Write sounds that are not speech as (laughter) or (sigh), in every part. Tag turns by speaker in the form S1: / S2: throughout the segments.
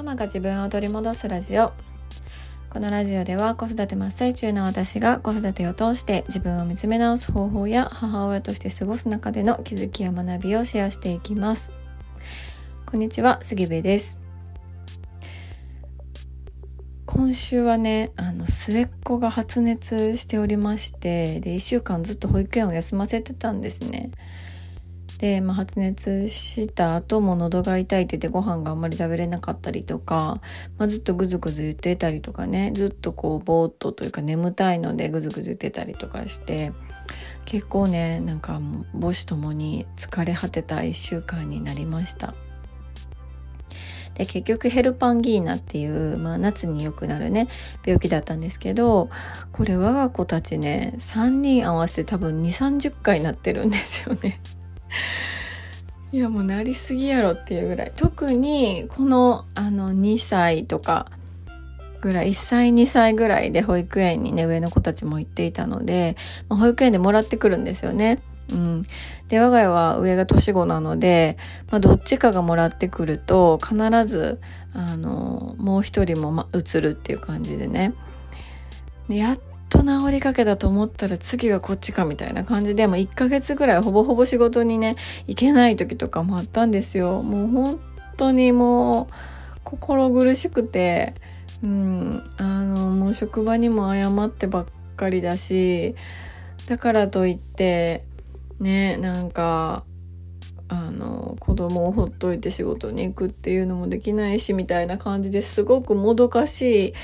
S1: ママが自分を取り戻すラジオ。このラジオでは子育て真っ最中の私が子育てを通して自分を見つめ直す方法や母親として過ごす中での気づきや学びをシェアしていきます。こんにちは杉部です。今週はねあの末っ子が発熱しておりましてで1週間ずっと保育園を休ませてたんですね。で、まあ、発熱した後も喉が痛いって言ってご飯があんまり食べれなかったりとか、まあ、ずっとぐずぐず言ってたりとかねずっとこうぼーっとというか眠たいのでぐずぐず言ってたりとかして結構ねなんか母子ともに疲れ果てた1週間になりました。で結局ヘルパンギーナっていう、まあ、夏によくなるね病気だったんですけどこれ我が子たちね3人合わせて多分2 3 0回なってるんですよね。いやもうなりすぎやろっていうぐらい。特にこのあの2歳とかぐらい1歳2歳ぐらいで保育園にね上の子たちも行っていたので、まあ、保育園でもらってくるんですよね。うん、で我が家は上が年子なので、まあ、どっちかがもらってくると必ずあのもう一人も、ま、移るっていう感じでね。でやっと治りかけたと思ったら次はこっちかみたいな感じで、まあ、1ヶ月ぐらいほぼほぼ仕事にね行けない時とかもあったんですよ。もう本当にもう心苦しくてうんあのもう職場にも謝ってばっかりだしだからといってねなんかあの子供をほっといて仕事に行くっていうのもできないしみたいな感じですごくもどかしい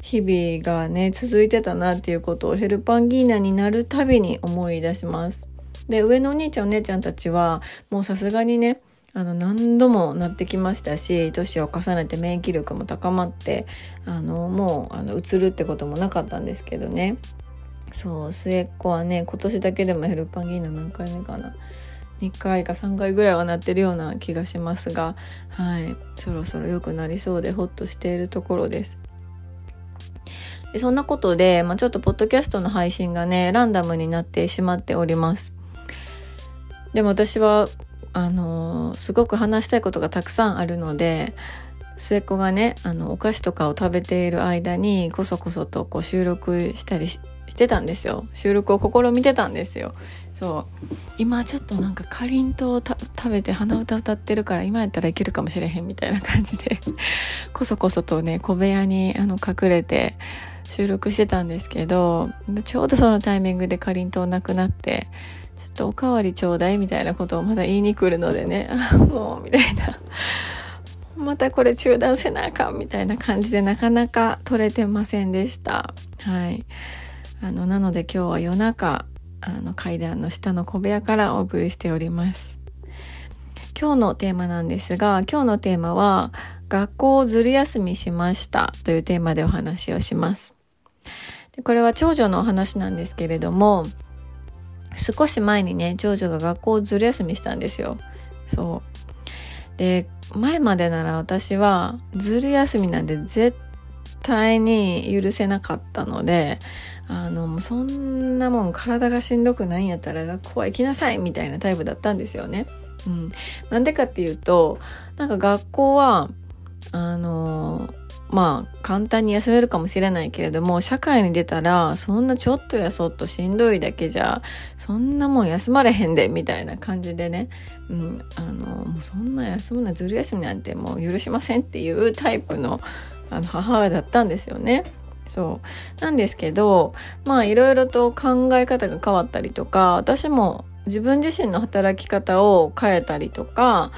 S1: 日々がね続いてたなっていうことをヘルパンギーナになるたびに思い出します。で上のお兄ちゃんお姉ちゃんたちはもうさすがにねあの何度もなってきましたし年を重ねて免疫力も高まってあのもううつるってこともなかったんですけどねそう末っ子はね今年だけでもヘルパンギーナ何回目かな2回か3回ぐらいはなってるような気がしますがはい。そろそろ良くなりそうでホッとしているところです。でそんなことで、まあ、ちょっとポッドキャストの配信がねランダムになってしまっております。でも私はあのー、すごく話したいことがたくさんあるので末っ子がねあのお菓子とかを食べている間にこそこそとこう収録したりししてたんですよ。収録を試みてたんですよ。そう。今ちょっとなんかかりんとう食べて鼻歌歌ってるから今やったらいけるかもしれへんみたいな感じでこそこそとね小部屋にあの隠れて収録してたんですけどちょうどそのタイミングでかりんとうなくなってちょっとおかわりちょうだいみたいなことをまだ言いに来るのでねあもうみたいな。またこれ中断せなあかんみたいな感じでなかなか撮れてませんでした。はい。あのなので今日は夜中あの階段の下の小部屋からお送りしております。今日のテーマなんですが今日のテーマは学校をずる休みしましたというテーマでお話をします。でこれは長女のお話なんですけれども少し前にね長女が学校をずる休みしたんですよ。そう。で前までなら私はずる休みなんで絶対に許せなかったのであのもうそんなもん体がしんどくないんやったら学校は行きなさいみたいなタイプだったんですよね。うん、なんでかっていうとなんか学校はあのまあ簡単に休めるかもしれないけれども社会に出たらそんなちょっとやそっとしんどいだけじゃそんなもん休まれへんでみたいな感じでね、うん、あのもうそんな休むなずる休みなんてもう許しませんっていうタイプのあの母親だったんですよね。そうなんですけどまあいろいろと考え方が変わったりとか私も自分自身の働き方を変えたりとか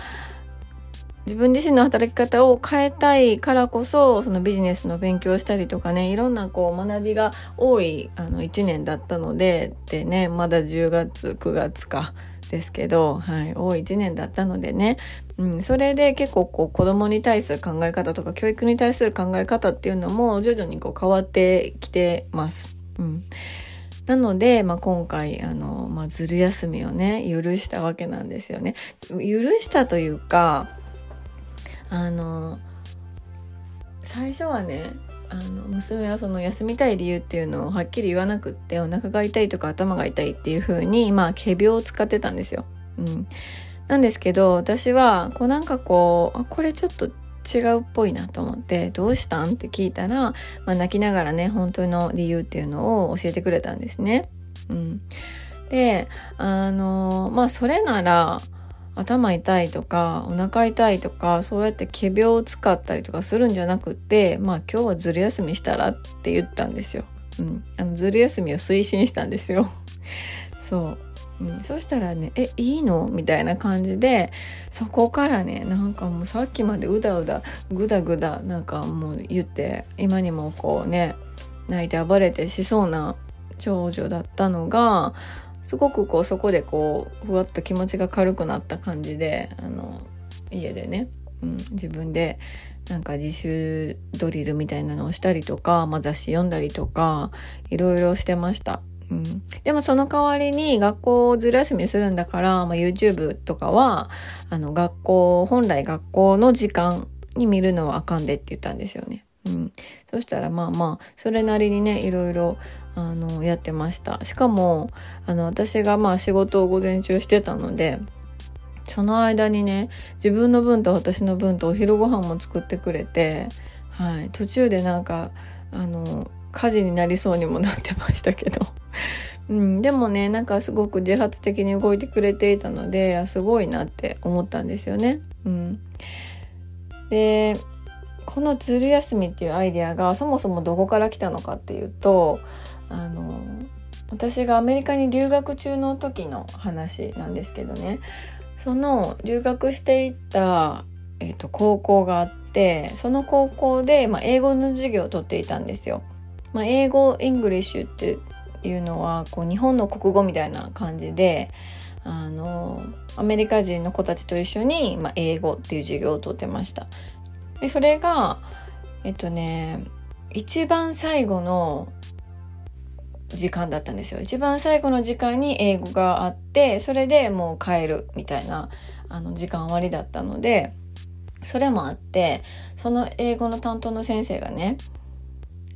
S1: 自分自身の働き方を変えたいからこそそのビジネスの勉強したりとかねいろんなこう学びが多いあの1年だったのででねまだ10月9月かですけど、はい、多い1年だったのでね、うん、それで結構こう子供に対する考え方とか教育に対する考え方っていうのも徐々にこう変わってきてます。うん、なので、まあ、今回あの、まあ、ずる休みをね許したわけなんですよね。許したというかあの最初はねあの娘はその休みたい理由っていうのをはっきり言わなくってお腹が痛いとか頭が痛いっていう風にまあ仮病を使ってたんですよ。うん、なんですけど私はこうなんかこうこれちょっと違うっぽいなと思って「どうしたん?」って聞いたら、まあ、泣きながらね本当の理由っていうのを教えてくれたんですね。うん、であのまあそれなら頭痛いとかお腹痛いとかそうやって仮病を使ったりとかするんじゃなくてまあ今日はずる休みしたらって言ったんですよ。うん、あのずる休みを推進したんですよ。(laughs) そううん、そしたらね「えいいの?」みたいな感じでそこからねなんかもうさっきまでうだうだぐだぐだなんかもう言って今にもこうね泣いて暴れてしそうな長女だったのがすごくこうそこでこうふわっと気持ちが軽くなった感じであの家でね、うん、自分でなんか自習ドリルみたいなのをしたりとか、まあ、雑誌読んだりとかいろいろしてました。うん、でもその代わりに学校をずる休みするんだから、まあ、YouTube とかはあの学校本来学校の時間に見るのはあかんでって言ったんですよね。うん、そしたらまあまあそれなりにねいろいろあのやってました。しかもあの私がまあ仕事を午前中してたのでその間にね自分の分と私の分とお昼ご飯も作ってくれて、はい、途中でなんかあの火事になりそうにもなってましたけど、(laughs) うん、でもねなんかすごく自発的に動いてくれていたのですごいなって思ったんですよね。うん、でこのずる休みっていうアイデアがそもそもどこから来たのかっていうとあの私がアメリカに留学中の時の話なんですけどねその留学していった、えーと、高校があってその高校で、まあ、英語の授業をとっていたんですよ。まあ、英語 English っていうのはこう日本の国語みたいな感じであのアメリカ人の子たちと一緒に、まあ、英語っていう授業をとってました。でそれがえっとね一番最後の時間だったんですよ一番最後の時間に英語があってそれでもう帰るみたいなあの時間終わりだったのでそれもあってその英語の担当の先生がね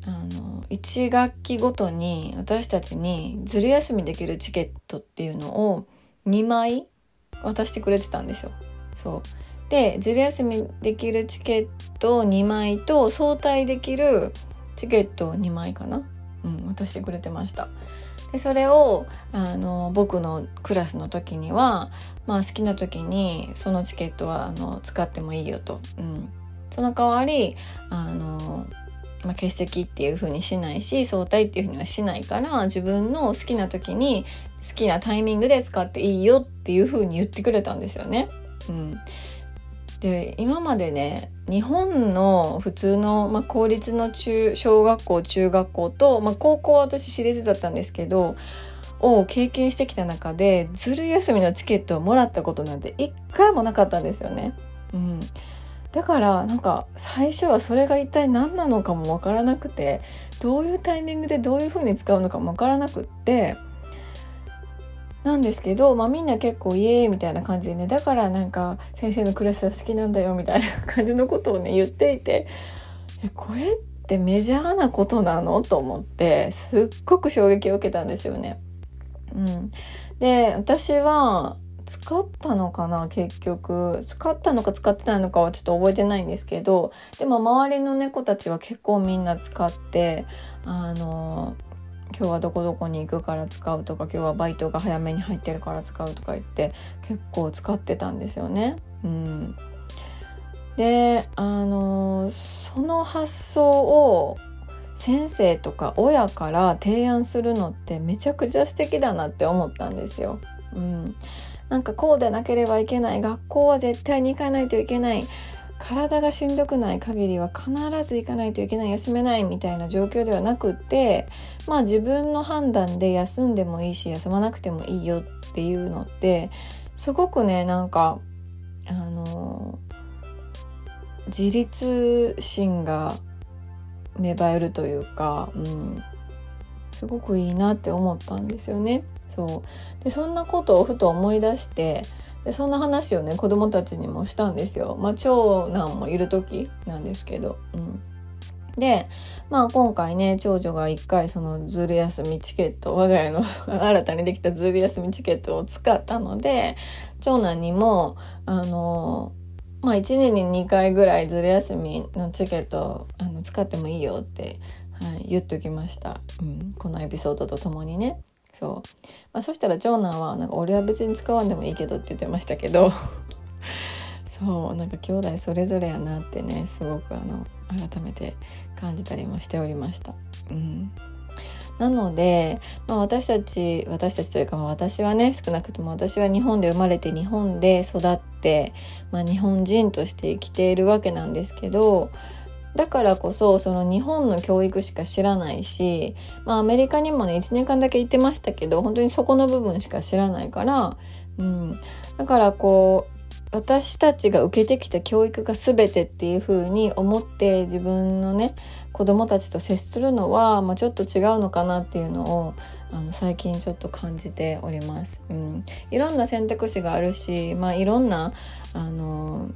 S1: あの1学期ごとに私たちにずる休みできるチケットっていうのを2枚渡してくれてたんですよ。そうでずる休みできるチケット2枚と早退できるチケット2枚かな？うん、渡してくれてました。でそれをあの僕のクラスの時には、まあ、好きな時にそのチケットはあの使ってもいいよと、うん、その代わりあの、まあ、欠席っていう風にしないし早退っていう風にはしないから自分の好きな時に好きなタイミングで使っていいよっていう風に言ってくれたんですよね。うん、で今までね日本の普通の、まあ、公立の中小学校中学校と、まあ、高校は私私立だったんですけどを経験してきた中でずる休みのチケットをもらったことなんて一回もなかったんですよね。うん、だからなんか最初はそれが一体何なのかも分からなくてどういうタイミングでどういうふうに使うのかも分からなくって。なんですけど、まあ、みんな結構イエーイみたいな感じでね。だからなんか先生のクラスは好きなんだよみたいな感じのことをね言っていてえこれってメジャーなことなのと思ってすっごく衝撃を受けたんですよね。うん、で私は使ったのかな結局。使ったのか使ってないのかはちょっと覚えてないんですけどでも周りの猫たちは結構みんな使ってあの今日はどこどこに行くから使うとか今日はバイトが早めに入ってるから使うとか言って結構使ってたんですよね。うん、であのその発想を先生とか親から提案するのってめちゃくちゃ素敵だなって思ったんですよ。うん、なんかこうでなければいけない学校は絶対に行かないといけない体がしんどくない限りは必ず行かないといけない休めないみたいな状況ではなくってまあ自分の判断で休んでもいいし休まなくてもいいよっていうのってすごくねなんかあの自立心が芽生えるというか、うん、すごくいいなって思ったんですよね。そうでそんなことをふと思い出してでそんな話をね子供たちにもしたんですよ。まあ、長男もいる時なんですけど。うんで、まあ今回ね、長女が一回そのずる休みチケット、我が家の (laughs) 新たにできたずる休みチケットを使ったので、長男にも、あの、まあ1年に2回ぐらいずる休みのチケットあの使ってもいいよって、はい、言っときました、うん、このエピソードとともにねそう、まあ、そしたら長男はなんか俺は別に使わんでもいいけどって言ってましたけど。(laughs) そうなんか兄弟それぞれやなってねすごくあの改めて感じたりもしておりました。うん。なので、まあ、私たち私たちというか、まあ、私はね少なくとも私は日本で生まれて日本で育って、まあ、日本人として生きているわけなんですけどだからこそその日本の教育しか知らないし、まあ、アメリカにもね1年間だけ行ってましたけど本当にそこの部分しか知らないから、うん、だからこう私たちが受けてきた教育が全てっていう風に思って自分のね子供たちと接するのは、まあ、ちょっと違うのかなっていうのをあの最近ちょっと感じております。うん、いろんな選択肢があるし、まあ、いろんなあの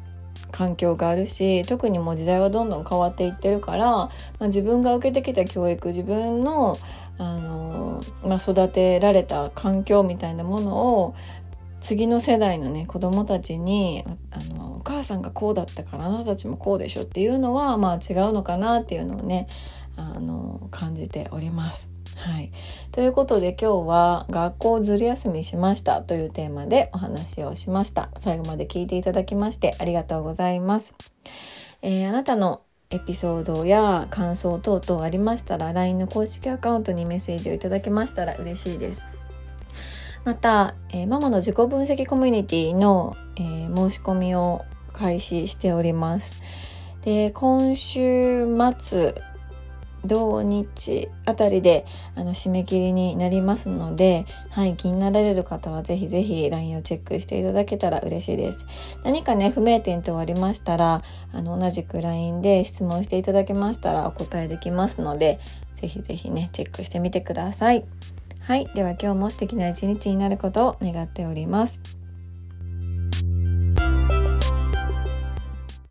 S1: 環境があるし特にもう時代はどんどん変わっていってるから、まあ、自分が受けてきた教育自分のあの、まあ、育てられた環境みたいなものを次の世代のね子供たちにあのお母さんがこうだったからあなたたちもこうでしょっていうのはまあ違うのかなっていうのをねあの感じております。はい、ということで今日は「学校ずる休みしました」というテーマでお話をしました。最後まで聞いていただきましてありがとうございます。えー、あなたのエピソードや感想等々ありましたら LINE の公式アカウントにメッセージをいただけましたら嬉しいです。また、えー、ママの自己分析コミュニティの、えー、申し込みを開始しております。で、今週末、土日あたりであの締め切りになりますので、はい、気になられる方はぜひぜひ LINE をチェックしていただけたら嬉しいです。何かね、不明点等ありましたら、あの、同じく LINE で質問していただけましたらお答えできますので、ぜひぜひね、チェックしてみてください。はい。では今日も素敵な一日になることを願っております。